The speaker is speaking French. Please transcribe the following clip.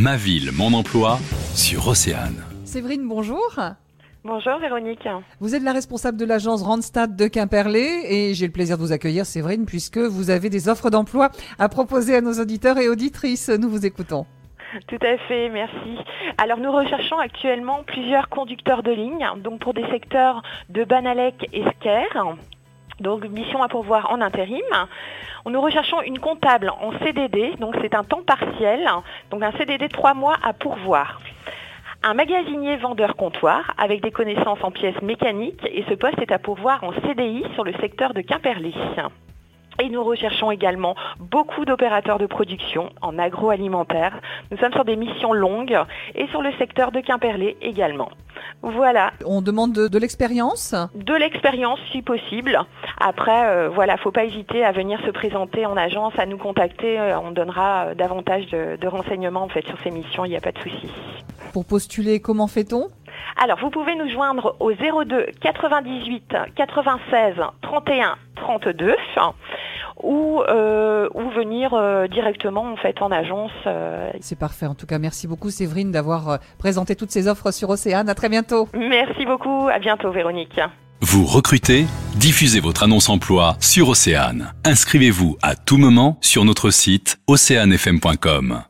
Ma ville, mon emploi sur Océane. Séverine, bonjour. Bonjour Véronique. Vous êtes la responsable de l'agence Randstad de Quimperlé et j'ai le plaisir de vous accueillir Séverine puisque vous avez des offres d'emploi à proposer à nos auditeurs et auditrices. Nous vous écoutons. Tout à fait, merci. Alors nous recherchons actuellement plusieurs conducteurs de ligne, donc pour des secteurs de Banalec et Sker. Donc mission à pourvoir en intérim. Nous recherchons une comptable en CDD, donc c'est un temps partiel, donc un CDD de trois mois à pourvoir. Un magasinier vendeur comptoir avec des connaissances en pièces mécaniques et ce poste est à pourvoir en CDI sur le secteur de Quimperlé. Et nous recherchons également beaucoup d'opérateurs de production en agroalimentaire. Nous sommes sur des missions longues et sur le secteur de Quimperlé également. Voilà. On demande de, l'expérience De l'expérience si possible. Après, euh, voilà, faut pas hésiter à venir se présenter en agence, à nous contacter. Euh, on donnera euh, davantage de, de, renseignements en fait sur ces missions. Il n'y a pas de souci. Pour postuler, comment fait-on? Alors, vous pouvez nous joindre au 02 98 96 31 32 ou, euh, ou venir euh, directement en fait en agence. Euh. C'est parfait. En tout cas, merci beaucoup Séverine d'avoir présenté toutes ces offres sur Océane. À très bientôt. Merci beaucoup. À bientôt Véronique. Vous recrutez Diffusez votre annonce emploi sur Océane. Inscrivez-vous à tout moment sur notre site oceanefm.com.